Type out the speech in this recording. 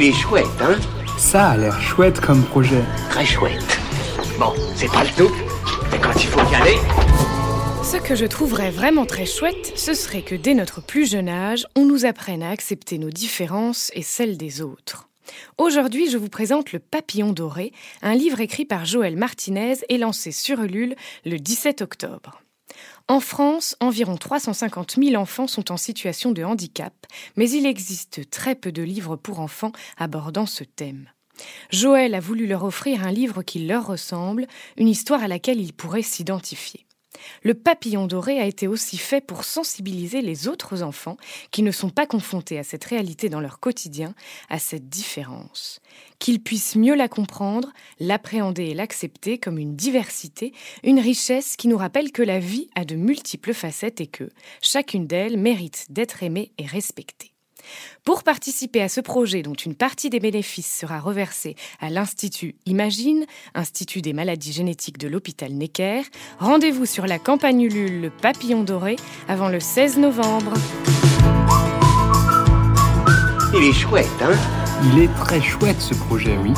Il est chouette, hein Ça a l'air chouette comme projet. Très chouette. Bon, c'est pas le tout, mais quand il faut y aller... Ce que je trouverais vraiment très chouette, ce serait que dès notre plus jeune âge, on nous apprenne à accepter nos différences et celles des autres. Aujourd'hui, je vous présente Le Papillon Doré, un livre écrit par Joël Martinez et lancé sur Ulule le 17 octobre. En France, environ 350 000 enfants sont en situation de handicap, mais il existe très peu de livres pour enfants abordant ce thème. Joël a voulu leur offrir un livre qui leur ressemble, une histoire à laquelle ils pourraient s'identifier. Le papillon doré a été aussi fait pour sensibiliser les autres enfants qui ne sont pas confrontés à cette réalité dans leur quotidien, à cette différence. Qu'ils puissent mieux la comprendre, l'appréhender et l'accepter comme une diversité, une richesse qui nous rappelle que la vie a de multiples facettes et que chacune d'elles mérite d'être aimée et respectée. Pour participer à ce projet dont une partie des bénéfices sera reversée à l'Institut Imagine, Institut des maladies génétiques de l'hôpital Necker, rendez-vous sur la campagne Ulule Le Papillon Doré avant le 16 novembre. Il est chouette, hein? Il est très chouette ce projet, oui.